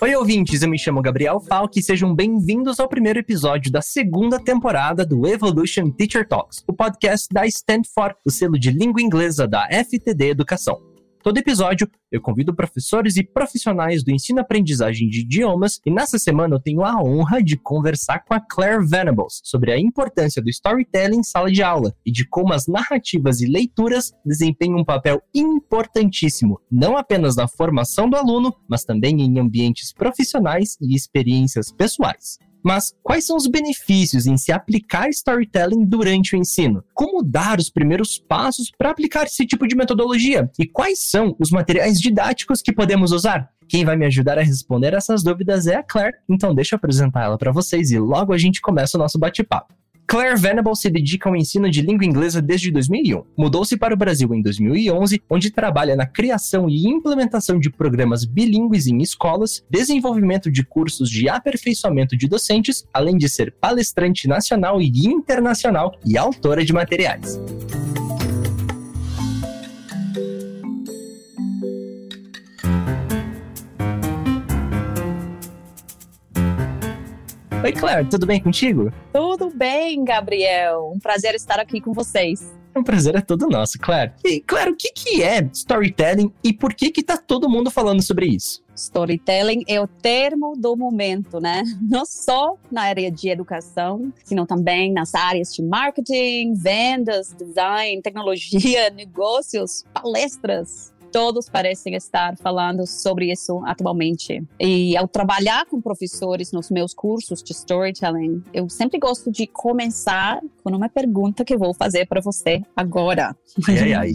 Oi, ouvintes, eu me chamo Gabriel Falk e sejam bem-vindos ao primeiro episódio da segunda temporada do Evolution Teacher Talks, o podcast da Stanford, o selo de língua inglesa da FTD Educação. Todo episódio, eu convido professores e profissionais do ensino-aprendizagem de idiomas e nessa semana eu tenho a honra de conversar com a Claire Venables sobre a importância do storytelling em sala de aula e de como as narrativas e leituras desempenham um papel importantíssimo, não apenas na formação do aluno, mas também em ambientes profissionais e experiências pessoais. Mas quais são os benefícios em se aplicar storytelling durante o ensino? Como dar os primeiros passos para aplicar esse tipo de metodologia? E quais são os materiais didáticos que podemos usar? Quem vai me ajudar a responder essas dúvidas é a Claire, então deixa eu apresentar ela para vocês e logo a gente começa o nosso bate-papo. Claire Venable se dedica ao ensino de língua inglesa desde 2001. Mudou-se para o Brasil em 2011, onde trabalha na criação e implementação de programas bilíngues em escolas, desenvolvimento de cursos de aperfeiçoamento de docentes, além de ser palestrante nacional e internacional e autora de materiais. Oi, Claire, tudo bem contigo? Tudo bem, Gabriel. Um prazer estar aqui com vocês. O prazer é todo nosso, Claire. E, Claire, o que, que é storytelling e por que que tá todo mundo falando sobre isso? Storytelling é o termo do momento, né? Não só na área de educação, sino também nas áreas de marketing, vendas, design, tecnologia, negócios, palestras todos parecem estar falando sobre isso atualmente. E ao trabalhar com professores nos meus cursos de storytelling, eu sempre gosto de começar com uma pergunta que eu vou fazer para você agora. Ai, ai, ai.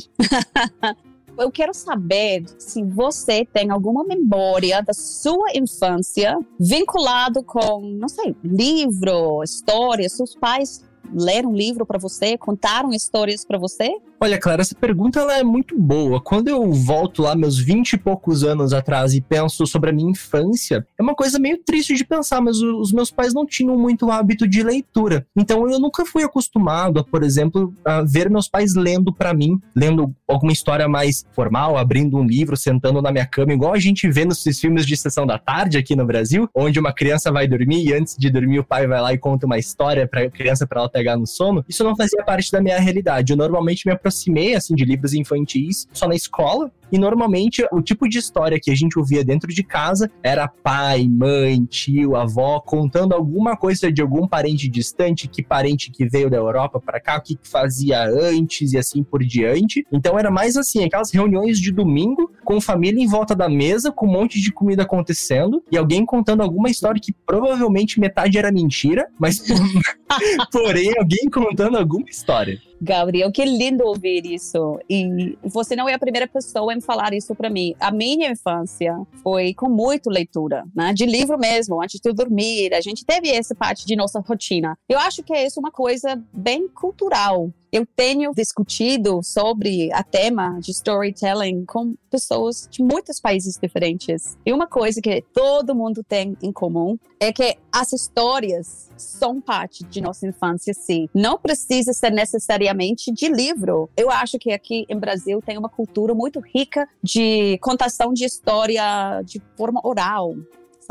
Eu quero saber se você tem alguma memória da sua infância vinculado com, não sei, livro, história, seus pais leram um livro para você, contaram histórias para você? Olha, Clara, essa pergunta ela é muito boa. Quando eu volto lá meus vinte e poucos anos atrás e penso sobre a minha infância, é uma coisa meio triste de pensar, mas os meus pais não tinham muito hábito de leitura. Então eu nunca fui acostumado a, por exemplo, a ver meus pais lendo para mim, lendo alguma história mais formal, abrindo um livro, sentando na minha cama, igual a gente vê nos filmes de sessão da tarde aqui no Brasil, onde uma criança vai dormir e antes de dormir o pai vai lá e conta uma história para a criança para ela pegar no sono. Isso não fazia parte da minha realidade. Eu normalmente me aproximei assim de livros infantis só na escola e normalmente o tipo de história que a gente ouvia dentro de casa era pai, mãe, tio, avó contando alguma coisa de algum parente distante, que parente que veio da Europa para cá, o que fazia antes e assim por diante. Então era mais assim, aquelas reuniões de domingo com família em volta da mesa, com um monte de comida acontecendo e alguém contando alguma história que provavelmente metade era mentira, mas porém alguém contando alguma história. Gabriel, que lindo ouvir isso. E você não é a primeira pessoa em falar isso para mim. A minha infância foi com muito leitura, né? De livro mesmo, antes de dormir. A gente teve essa parte de nossa rotina. Eu acho que é isso uma coisa bem cultural eu tenho discutido sobre a tema de storytelling com pessoas de muitos países diferentes. E uma coisa que todo mundo tem em comum é que as histórias são parte de nossa infância, sim. Não precisa ser necessariamente de livro. Eu acho que aqui em Brasil tem uma cultura muito rica de contação de história de forma oral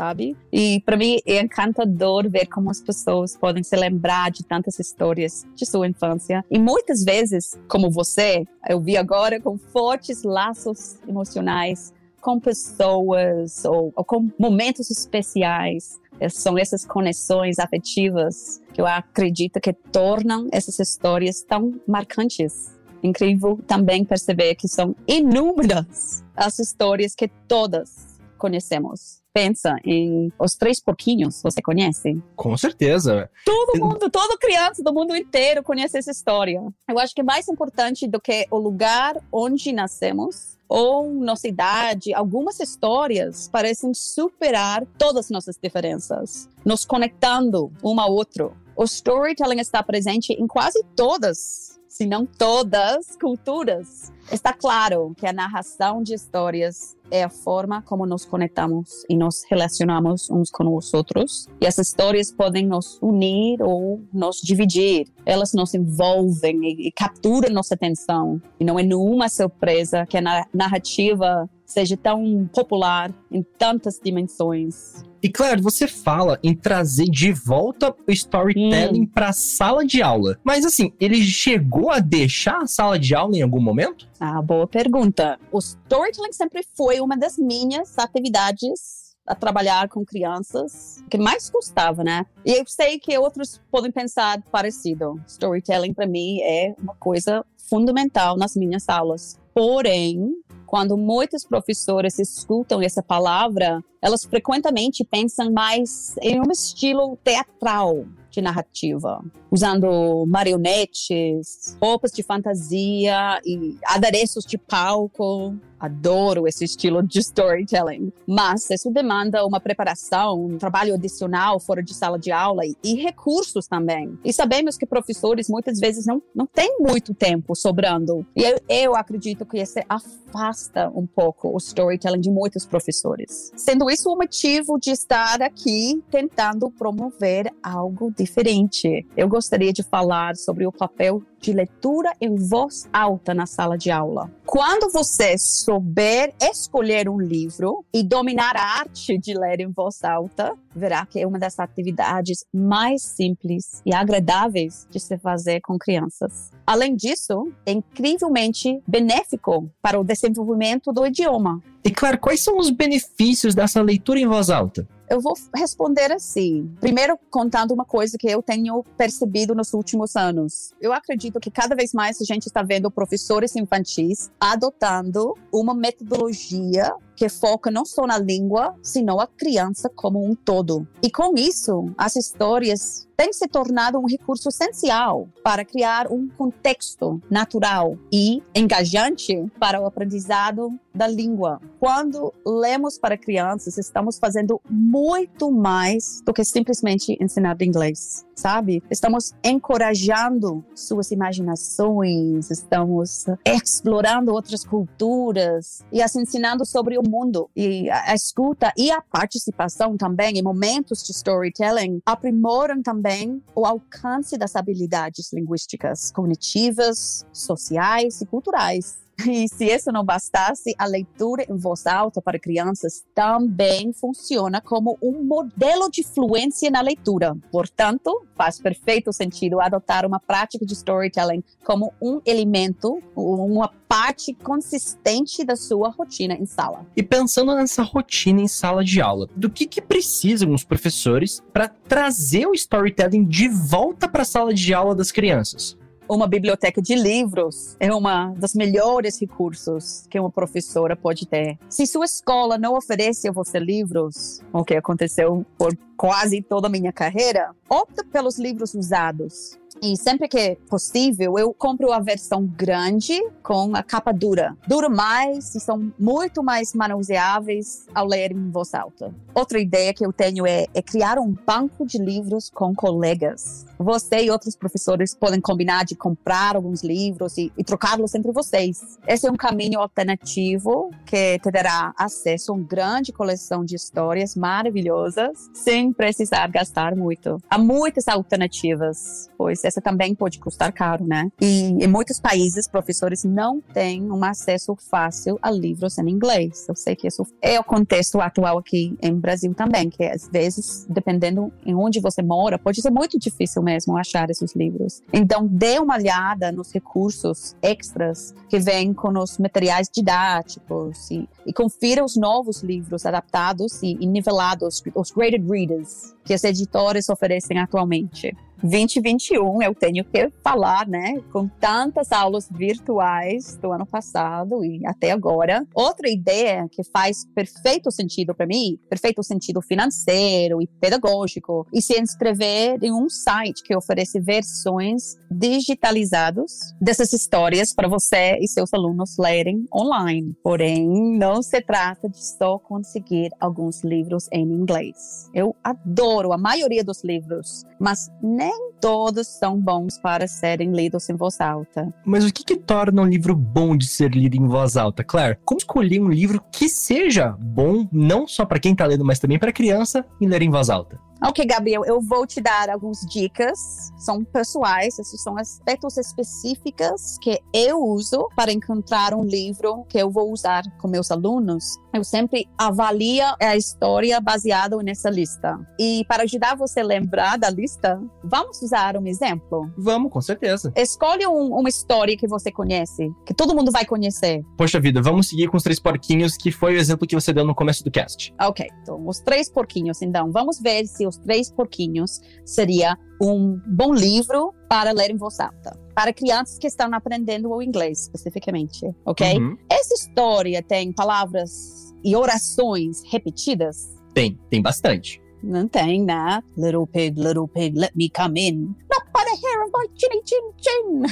sabe? E para mim é encantador ver como as pessoas podem se lembrar de tantas histórias de sua infância. E muitas vezes, como você, eu vi agora com fortes laços emocionais com pessoas ou, ou com momentos especiais. É, são essas conexões afetivas que eu acredito que tornam essas histórias tão marcantes. Incrível também perceber que são inúmeras as histórias que todas conhecemos pensa em Os Três Porquinhos, você conhece? Com certeza. Todo mundo, toda criança do mundo inteiro conhece essa história. Eu acho que é mais importante do que o lugar onde nascemos ou nossa idade, algumas histórias parecem superar todas as nossas diferenças, nos conectando um ao outro. O storytelling está presente em quase todas se não todas, culturas. Está claro que a narração de histórias é a forma como nos conectamos e nos relacionamos uns com os outros. E as histórias podem nos unir ou nos dividir. Elas nos envolvem e, e capturam nossa atenção. E não é nenhuma surpresa que a narrativa seja tão popular em tantas dimensões. E claro, você fala em trazer de volta o storytelling hum. para a sala de aula. Mas assim, ele chegou a deixar a sala de aula em algum momento? Ah, boa pergunta. O storytelling sempre foi uma das minhas atividades a trabalhar com crianças que mais gostava, né? E eu sei que outros podem pensar parecido. Storytelling para mim é uma coisa fundamental nas minhas aulas. Porém, quando muitos professores escutam essa palavra, elas frequentemente pensam mais em um estilo teatral de narrativa, usando marionetes, roupas de fantasia e adereços de palco. Adoro esse estilo de storytelling. Mas isso demanda uma preparação, um trabalho adicional fora de sala de aula e, e recursos também. E sabemos que professores muitas vezes não, não têm muito tempo sobrando. E eu, eu acredito que isso afasta um pouco o storytelling de muitos professores. Sendo isso o motivo de estar aqui tentando promover algo diferente. Eu gostaria de falar sobre o papel de leitura em voz alta na sala de aula. Quando você souber escolher um livro e dominar a arte de ler em voz alta, verá que é uma das atividades mais simples e agradáveis de se fazer com crianças. Além disso, é incrivelmente benéfico para o desenvolvimento do idioma. E claro, quais são os benefícios dessa leitura em voz alta? Eu vou responder assim. Primeiro, contando uma coisa que eu tenho percebido nos últimos anos. Eu acredito que cada vez mais a gente está vendo professores infantis adotando uma metodologia que foca não só na língua, senão a criança como um todo. E com isso, as histórias têm se tornado um recurso essencial para criar um contexto natural e engajante para o aprendizado da língua. Quando lemos para crianças, estamos fazendo muito mais do que simplesmente ensinar inglês, sabe? Estamos encorajando suas imaginações, estamos explorando outras culturas e as ensinando sobre o mundo. E a escuta e a participação também em momentos de storytelling aprimoram também o alcance das habilidades linguísticas, cognitivas, sociais e culturais. E se isso não bastasse, a leitura em voz alta para crianças também funciona como um modelo de fluência na leitura. Portanto, faz perfeito sentido adotar uma prática de storytelling como um elemento, uma parte consistente da sua rotina em sala. E pensando nessa rotina em sala de aula, do que, que precisam os professores para trazer o storytelling de volta para a sala de aula das crianças? Uma biblioteca de livros é um dos melhores recursos que uma professora pode ter. Se sua escola não oferece a você livros, o que aconteceu por quase toda a minha carreira, opta pelos livros usados. E sempre que possível, eu compro a versão grande com a capa dura. Dura mais e são muito mais manuseáveis ao ler em voz alta. Outra ideia que eu tenho é, é criar um banco de livros com colegas. Você e outros professores podem combinar de comprar alguns livros e, e trocá-los entre vocês. Esse é um caminho alternativo que te dará acesso a uma grande coleção de histórias maravilhosas sem precisar gastar muito. Há muitas alternativas, pois essa também pode custar caro, né? E em muitos países, professores não têm um acesso fácil a livros em inglês. Eu sei que isso é o contexto atual aqui em Brasil também, que às vezes, dependendo em onde você mora, pode ser muito difícil mesmo achar esses livros. Então, dê uma olhada nos recursos extras que vêm com os materiais didáticos e, e confira os novos livros adaptados e, e nivelados, os graded readers, que as editoras oferecem atualmente. 2021, eu tenho que falar, né, com tantas aulas virtuais do ano passado e até agora. Outra ideia que faz perfeito sentido para mim, perfeito sentido financeiro e pedagógico, e se inscrever em um site que oferece versões digitalizadas dessas histórias para você e seus alunos lerem online. Porém, não se trata de só conseguir alguns livros em inglês. Eu adoro a maioria dos livros, mas nem nem todos são bons para serem lidos em voz alta. Mas o que, que torna um livro bom de ser lido em voz alta, Claire? Como escolher um livro que seja bom, não só para quem tá lendo, mas também para criança, e ler em voz alta? Ok, Gabriel, eu vou te dar algumas dicas. São pessoais, esses são aspectos específicos que eu uso para encontrar um livro que eu vou usar com meus alunos. Eu sempre avalio a história baseada nessa lista. E para ajudar você a lembrar da lista, vamos usar um exemplo? Vamos, com certeza. Escolhe um, uma história que você conhece, que todo mundo vai conhecer. Poxa vida, vamos seguir com os três porquinhos, que foi o exemplo que você deu no começo do cast. Ok, então os três porquinhos. Então, vamos ver se os três porquinhos seria um bom livro para ler em voz alta. Para crianças que estão aprendendo o inglês, especificamente, ok? Uhum. Essa história tem palavras e orações repetidas? Tem, tem bastante. Não tem, né? Little pig, little pig, let me come in. Not by the hair of my chinny chin chin.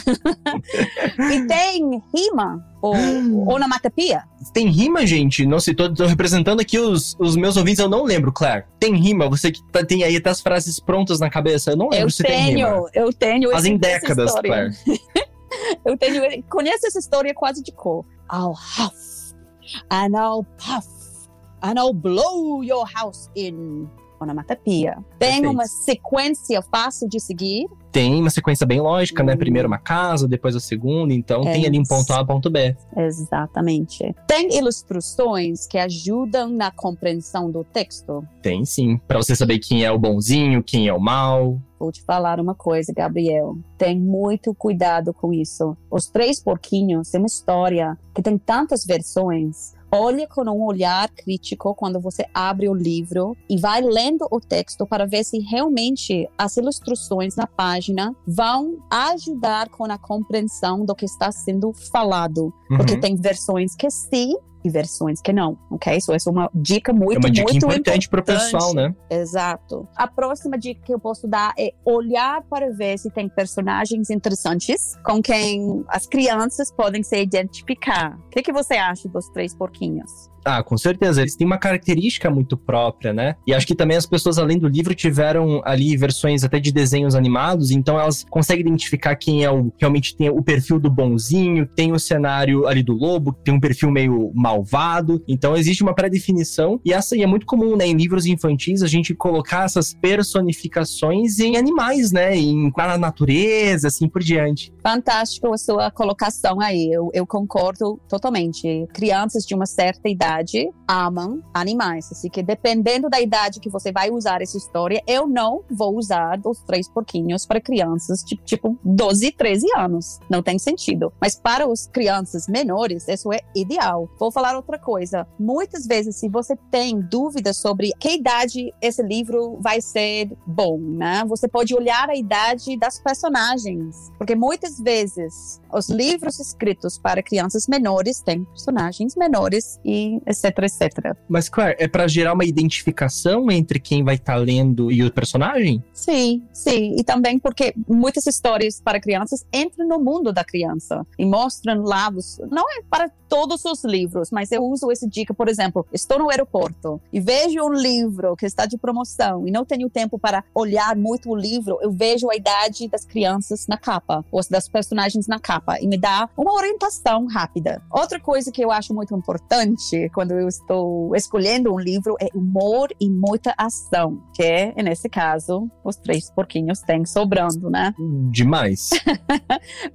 e tem rima ou onomatopeia. Tem rima, gente? Não sei, tô, tô representando aqui os, os meus ouvintes, eu não lembro, Claire. Tem rima? Você que tá- tem aí até as frases prontas na cabeça, eu não lembro Eu se tem rima. tenho, eu tenho Fazem décadas. Claire. Eu tenho, conheço essa história quase de cor. I'll huff and I'll puff and I'll blow your house in. Onomatopeia. Tem Perfeito. uma sequência fácil de seguir. Tem uma sequência bem lógica, né? Hum. Primeiro uma casa, depois a segunda, então É tem ali um ponto A, ponto B. Exatamente. Tem ilustrações que ajudam na compreensão do texto. Tem sim, Pra você saber quem é o bonzinho, quem é o mal. Vou te falar uma coisa, Gabriel. Tem muito cuidado com isso. Os Três Porquinhos têm uma história que tem tantas versões. Olhe com um olhar crítico quando você abre o livro e vai lendo o texto para ver se realmente as ilustrações na página vão ajudar com a compreensão do que está sendo falado. Porque Uhum. tem versões que sim e versões que não, ok? Isso é uma dica muito, é uma dica muito importante importante. pessoal, né? Exato. A próxima dica que eu posso dar é olhar para ver se tem personagens interessantes com quem as crianças podem se identificar. O que, que você acha dos três porquinhos? Ah, com certeza. Eles têm uma característica muito própria, né? E acho que também as pessoas, além do livro, tiveram ali versões até de desenhos animados, então elas conseguem identificar quem é o realmente tem o perfil do bonzinho, tem o cenário ali do lobo, tem um perfil meio malvado. Então existe uma pré-definição, e essa aí é muito comum, né? Em livros infantis, a gente colocar essas personificações em animais, né? Em, na natureza, assim por diante. Fantástico a sua colocação aí. Eu, eu concordo totalmente. Crianças de uma certa idade amam animais. Assim que dependendo da idade que você vai usar essa história, eu não vou usar os três porquinhos para crianças de tipo 12, 13 anos. Não tem sentido. Mas para os crianças menores, isso é ideal. Vou falar outra coisa. Muitas vezes, se você tem dúvidas sobre que idade esse livro vai ser bom, né? Você pode olhar a idade das personagens. Porque muitas vezes os livros escritos para crianças menores têm personagens menores e etc, etc. Mas, Claire, é pra gerar uma identificação entre quem vai estar lendo e o personagem? Sim, sim. E também porque muitas histórias para crianças entram no mundo da criança e mostram lá. os- Não é para todos os livros, mas eu uso essa dica, por exemplo, estou no aeroporto e vejo um livro que está de promoção e não tenho tempo para olhar muito o livro, eu vejo a idade das crianças na capa, ou das personagens na capa, e me dá uma orientação rápida. Outra coisa que eu acho muito importante quando eu estou escolhendo um livro é humor e muita ação, que é, nesse caso, os três porquinhos têm sobrando, né? Demais.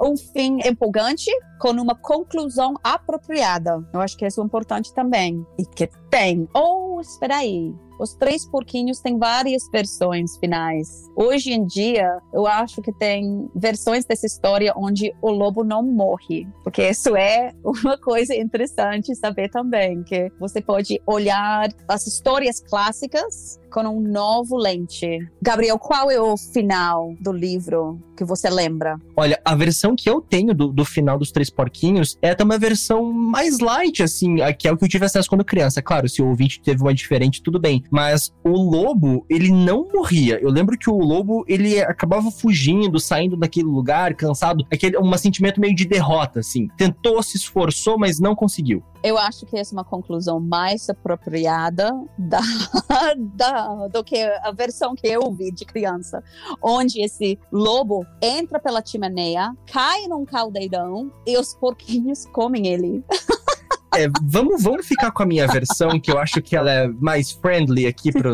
Um fim empolgante com uma conclusão apropriada. Eu acho que isso é importante também. E que tem. Oh, espera aí. Os Três Porquinhos têm várias versões finais. Hoje em dia, eu acho que tem versões dessa história onde o lobo não morre. Porque isso é uma coisa interessante saber também, que você pode olhar as histórias clássicas com um novo lente. Gabriel, qual é o final do livro que você lembra? Olha, a versão que eu tenho do, do final dos Três Porquinhos é até uma versão mais light, assim, que é o que eu tive acesso quando criança. Claro, se o ouvinte teve uma diferente, tudo bem. Mas o lobo, ele não morria. Eu lembro que o lobo, ele acabava fugindo, saindo daquele lugar, cansado. Aquele um sentimento meio de derrota, assim. Tentou, se esforçou, mas não conseguiu. Eu acho que essa é uma conclusão mais apropriada da, da, do que a versão que eu vi de criança, onde esse lobo entra pela chimeneia, cai num caldeirão e os porquinhos comem ele. É, vamos, vamos ficar com a minha versão, que eu acho que ela é mais friendly aqui para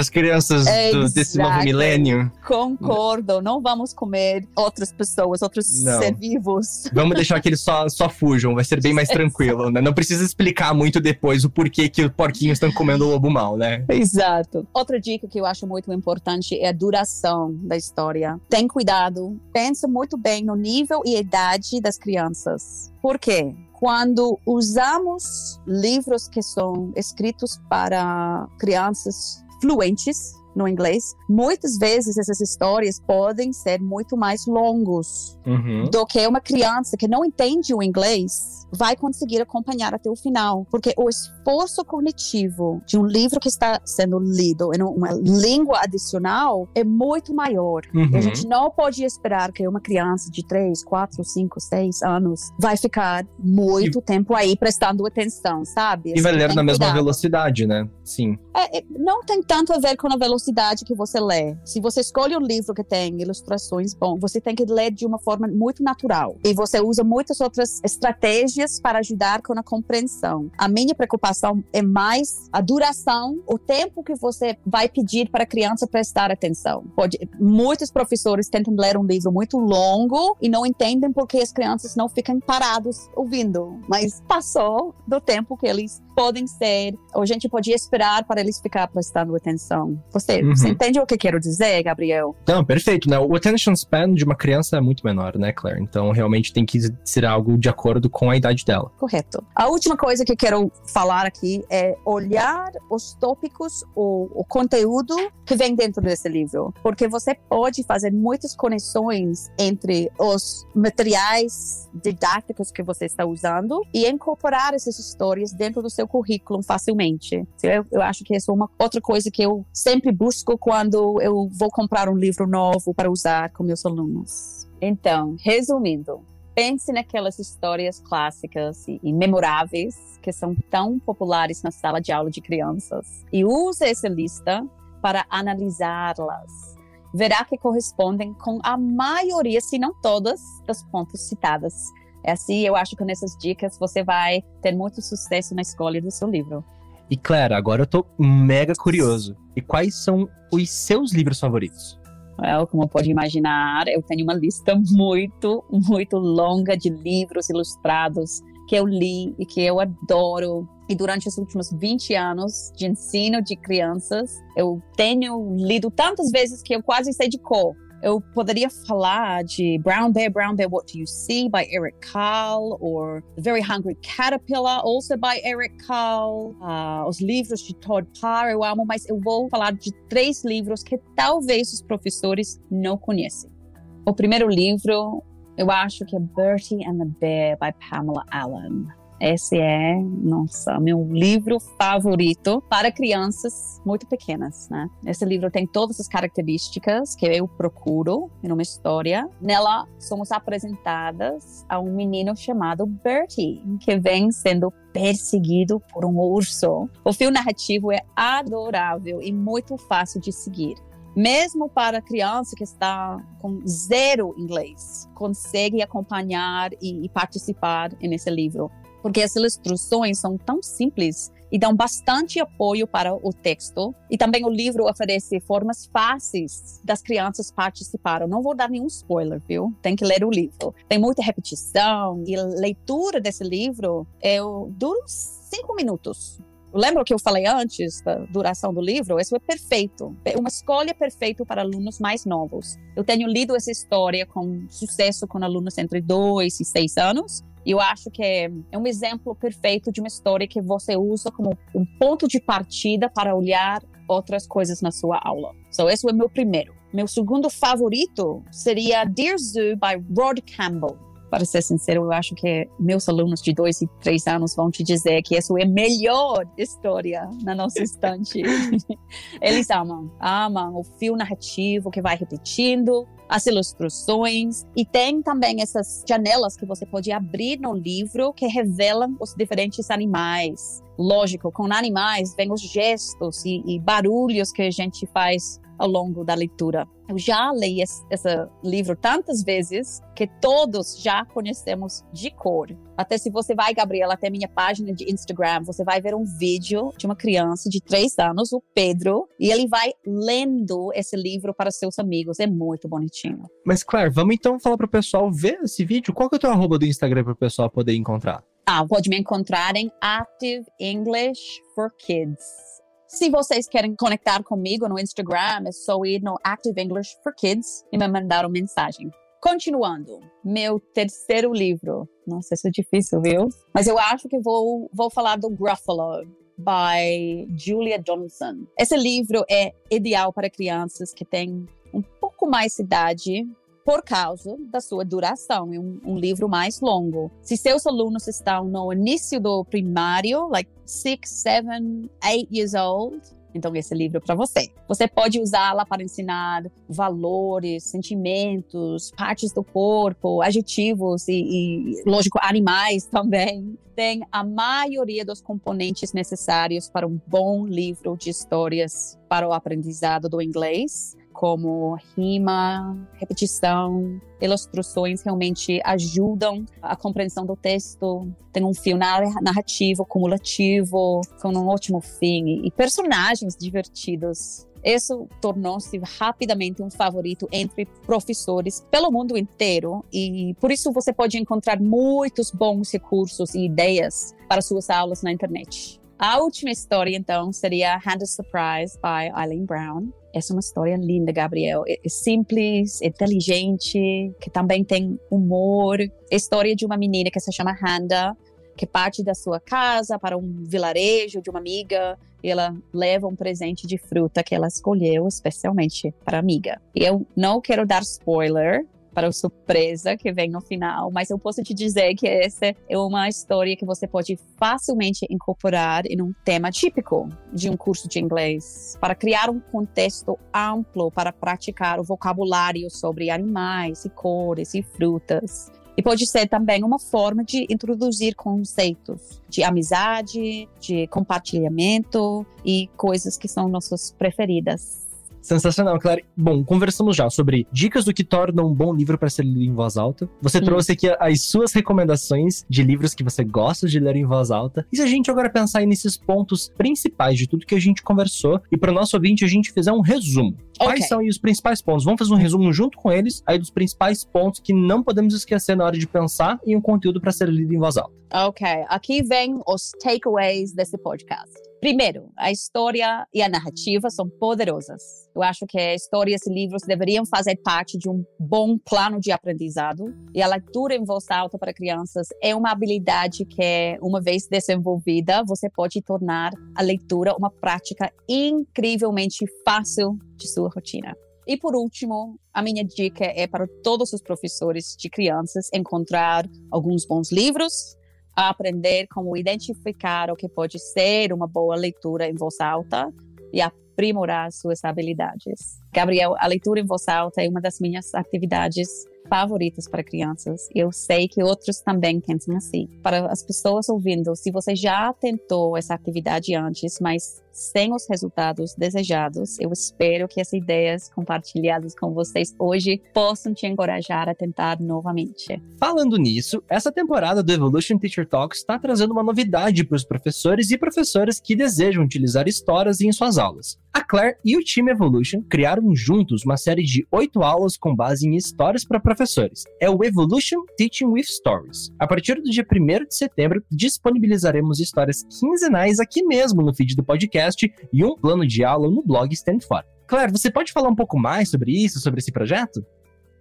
as crianças do, desse novo milênio. Concordo, não vamos comer outras pessoas, outros não. ser vivos. Vamos deixar que eles só, só fujam, vai ser bem mais tranquilo, né? Não precisa explicar muito depois o porquê que os porquinhos estão comendo o lobo mal, né? Exato. Outra dica que eu acho muito importante é a duração da história. Tem cuidado, pense muito bem no nível e idade das crianças. Por quê? quando usamos livros que são escritos para crianças fluentes no inglês, muitas vezes essas histórias podem ser muito mais longos uhum. do que uma criança que não entende o inglês vai conseguir acompanhar até o final, porque o esforço cognitivo de um livro que está sendo lido em uma língua adicional é muito maior. Uhum. a gente não pode esperar que uma criança de 3, 4, 5, 6 anos vai ficar muito e... tempo aí prestando atenção, sabe? E vai ler na mesma velocidade, né? Sim. É, é, não tem tanto a ver com a velocidade que você lê. Se você escolhe um livro que tem ilustrações, bom, você tem que ler de uma forma muito natural. E você usa muitas outras estratégias para ajudar com a compreensão. A minha preocupação é mais a duração, o tempo que você vai pedir para a criança prestar atenção. Pode, muitos professores tentam ler um livro muito longo e não entendem porque as crianças não ficam parados ouvindo. Mas passou do tempo que eles podem ser, ou a gente podia esperar para eles ficar prestando atenção. Você, uhum. você entende o que quero dizer, Gabriel? Não, perfeito, né? O attention span de uma criança é muito menor, né, Claire? Então, realmente tem que ser algo de acordo com a idade dela. Correto. A última coisa que quero falar aqui é olhar os tópicos, o, o conteúdo que vem dentro desse livro. Porque você pode fazer muitas conexões entre os materiais didáticos que você está usando e incorporar essas histórias dentro do seu seu currículo facilmente. Eu, eu acho que essa é uma outra coisa que eu sempre busco quando eu vou comprar um livro novo para usar com meus alunos. Então, resumindo, pense naquelas histórias clássicas e, memoráveis que são tão populares na sala de aula de crianças e use essa lista para analisá-las. Verá que correspondem com a maioria, se não todas, dos pontos citados é assim, eu acho que nessas dicas você vai ter muito sucesso na escolha do seu livro. E Claire, agora eu tô mega curioso. E quais são os seus livros favoritos? Well, como pode imaginar, eu tenho uma lista muito, muito longa de livros ilustrados que eu li e que eu adoro. E durante os últimos 20 anos de ensino de crianças, eu tenho lido tantas vezes que eu quase sei de cor eu poderia falar de Brown Bear, Brown Bear, What Do You See, by Eric Carle, or The Very Hungry Caterpillar, also by Eric Carle, uh, os livros de Todd Parr, eu amo, mas eu vou falar de três livros que talvez os professores não conhecem. O primeiro livro, eu acho que é Bertie and the Bear, by Pamela Allen. Esse é, nossa, meu livro favorito para crianças muito pequenas, né? Esse livro tem todas as características que eu procuro em uma história. Nela somos apresentadas a um menino chamado Bertie, que vem sendo perseguido por um urso. O fio narrativo é adorável e muito fácil de seguir mesmo para criança que está com zero inglês, consegue acompanhar e, e, participar nesse livro porque as ilustrações são tão simples e dão bastante apoio para o texto. E também o livro oferece formas fáceis das crianças participarem. Não vou dar nenhum spoiler, viu? Tem que ler o livro. Tem muita repetição e leitura desse livro é, dura uns cinco minutos. Lembra o que eu falei antes da duração do livro? Isso é perfeito. É uma escolha perfeita para alunos mais novos. Eu tenho lido essa história com sucesso com alunos entre 2 e 6 anos eu acho que é, é um exemplo perfeito de uma história que você usa como um ponto de partida para olhar outras coisas na sua aula. So, esse é o meu primeiro. Meu segundo favorito seria Dear Zoo, by Rod Campbell. Para ser sincero, eu acho que meus alunos de dois e três anos vão te dizer que essa é a melhor história na nossa estante. Eles amam, amam o fio narrativo que vai repetindo, as ilustrações e tem também essas janelas que você pode abrir no livro que revelam os diferentes animais. Lógico, com animais vem os gestos e, e barulhos que a gente faz ao longo da leitura. Eu já li esse, esse, livro tantas vezes que todos já conhecemos de cor. Até se você vai, Gabriela, até minha página de Instagram, você vai ver um vídeo de uma criança de três anos, o Pedro, e ele vai lendo esse livro para seus amigos. É muito bonitinho. Mas, Claire, vamos então falar para o pessoal ver esse vídeo. Qual que é o teu arroba do Instagram para o pessoal poder encontrar? Ah, pode me encontrar em Active English for Kids. Se vocês querem conectar comigo no Instagram, é só ir no Active English for Kids e me mandar uma mensagem. Continuando, meu terceiro livro. Nossa, isso é difícil, viu? Mas eu acho que vou, vou falar do Gruffalo, by Julia Johnson. Esse livro é ideal para crianças que têm um pouco mais idade por causa da sua duração, é um, um, livro mais longo. Se seus alunos estão no início do primário, like six, seven, eight years old, então esse livro é para você. Você pode usá-la para ensinar valores, sentimentos, partes do corpo, adjetivos e, e, lógico, animais também. Tem a maioria dos componentes necessários para um bom livro de histórias para o aprendizado do inglês como rima, repetição, ilustrações realmente ajudam a compreensão do texto. Tem um fio narrativo cumulativo, com um ótimo fim e personagens divertidos. Isso tornou-se rapidamente um favorito entre professores pelo mundo inteiro e por isso você pode encontrar muitos bons recursos e ideias para suas aulas na internet. A última história, então, seria Hand Surprise, by Eileen Brown. Essa é uma história linda, Gabriel. É, é simples, é inteligente, que também tem humor. É história de uma menina que se chama Handa, que parte da sua casa para um vilarejo de uma amiga e ela leva um presente de fruta que ela escolheu especialmente para a amiga. Eu não quero dar spoiler, para a surpresa que vem no final, mas eu posso te dizer que essa é uma história que você pode facilmente incorporar em um tema típico de um curso de inglês, para criar um contexto amplo para praticar o vocabulário sobre animais e cores e frutas. E pode ser também uma forma de introduzir conceitos de amizade, de compartilhamento e coisas que são nossas preferidas Sensacional, Clary. Bom, conversamos já sobre dicas do que torna um bom livro para ser lido em voz alta. Você hum. trouxe aqui as suas recomendações de livros que você gosta de ler em voz alta. E se a gente agora pensar aí nesses pontos principais de tudo que a gente conversou e para o nosso ouvinte a gente fizer um resumo. Okay. Quais são aí os principais pontos? Vamos fazer um resumo junto com eles aí dos principais pontos que não podemos esquecer na hora de pensar em um conteúdo para ser lido em voz alta. Ok, aqui vem os takeaways desse podcast. Primeiro, a história e a narrativa são poderosas. Eu acho que histórias e livros deveriam fazer parte de um bom plano de aprendizado. E a leitura em voz alta para crianças é uma habilidade que, uma vez desenvolvida, você pode tornar a leitura uma prática incrivelmente fácil de sua rotina. E por último, a minha dica é para todos os professores de crianças encontrar alguns bons livros, a aprender como identificar o que pode ser uma boa leitura em voz alta e aprimorar suas habilidades. Gabriel, a leitura em voz alta é uma das minhas atividades favoritas para crianças. Eu sei que outros também pensam assim. Para as pessoas ouvindo, se você já tentou essa atividade antes, mas sem os resultados desejados, eu espero que as ideias compartilhadas com vocês hoje possam te encorajar a tentar novamente. Falando nisso, essa temporada do Evolution Teacher Talks está trazendo uma novidade para os professores e professoras que desejam utilizar histórias em suas aulas. A Claire e o time Evolution criaram juntos uma série de oito aulas com base em histórias para professores. É o Evolution Teaching with Stories. A partir do dia 1 de setembro, disponibilizaremos histórias quinzenais aqui mesmo no feed do podcast e um plano de aula no blog Stand For. Claire, você pode falar um pouco mais sobre isso, sobre esse projeto?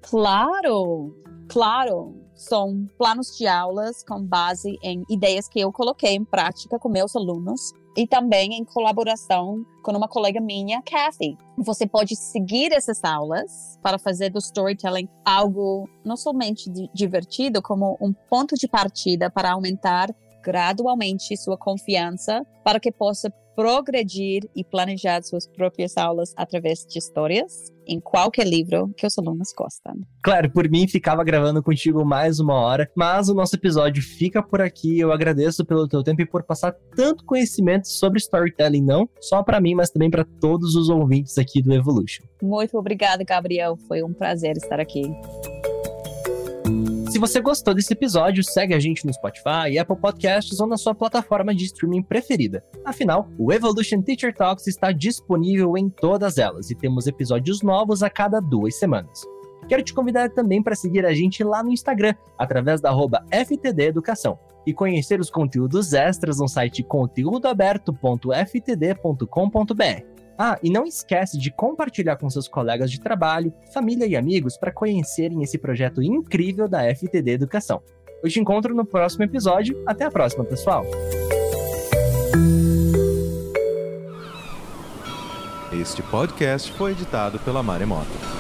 Claro, claro. São planos de aulas com base em ideias que eu coloquei em prática com meus alunos e também em colaboração com uma colega minha, Kathy. Você pode seguir essas aulas para fazer do storytelling algo não somente divertido, como um ponto de partida para aumentar gradualmente sua confiança para que possa progredir e planejar suas próprias aulas através de histórias em qualquer livro que os alunos gostam. Claro, por mim ficava gravando contigo mais uma hora, mas o nosso episódio fica por aqui. Eu agradeço pelo teu tempo e por passar tanto conhecimento sobre storytelling, não só para mim, mas também para todos os ouvintes aqui do Evolution. Muito obrigada, Gabriel. Foi um prazer estar aqui. Se você gostou desse episódio, segue a gente no Spotify, Apple Podcasts ou na sua plataforma de streaming preferida. Afinal, o Evolution Teacher Talks está disponível em todas elas e temos episódios novos a cada duas semanas. Quero te convidar também para seguir a gente lá no Instagram, através da FTD Educação, e conhecer os conteúdos extras no site conteúdoaberto.ftd.com.br. Ah, e não esquece de compartilhar com seus colegas de trabalho, família e amigos para conhecerem esse projeto incrível da FTD Educação. Eu te encontro no próximo episódio. Até a próxima, pessoal! Este podcast foi editado pela Maremoto.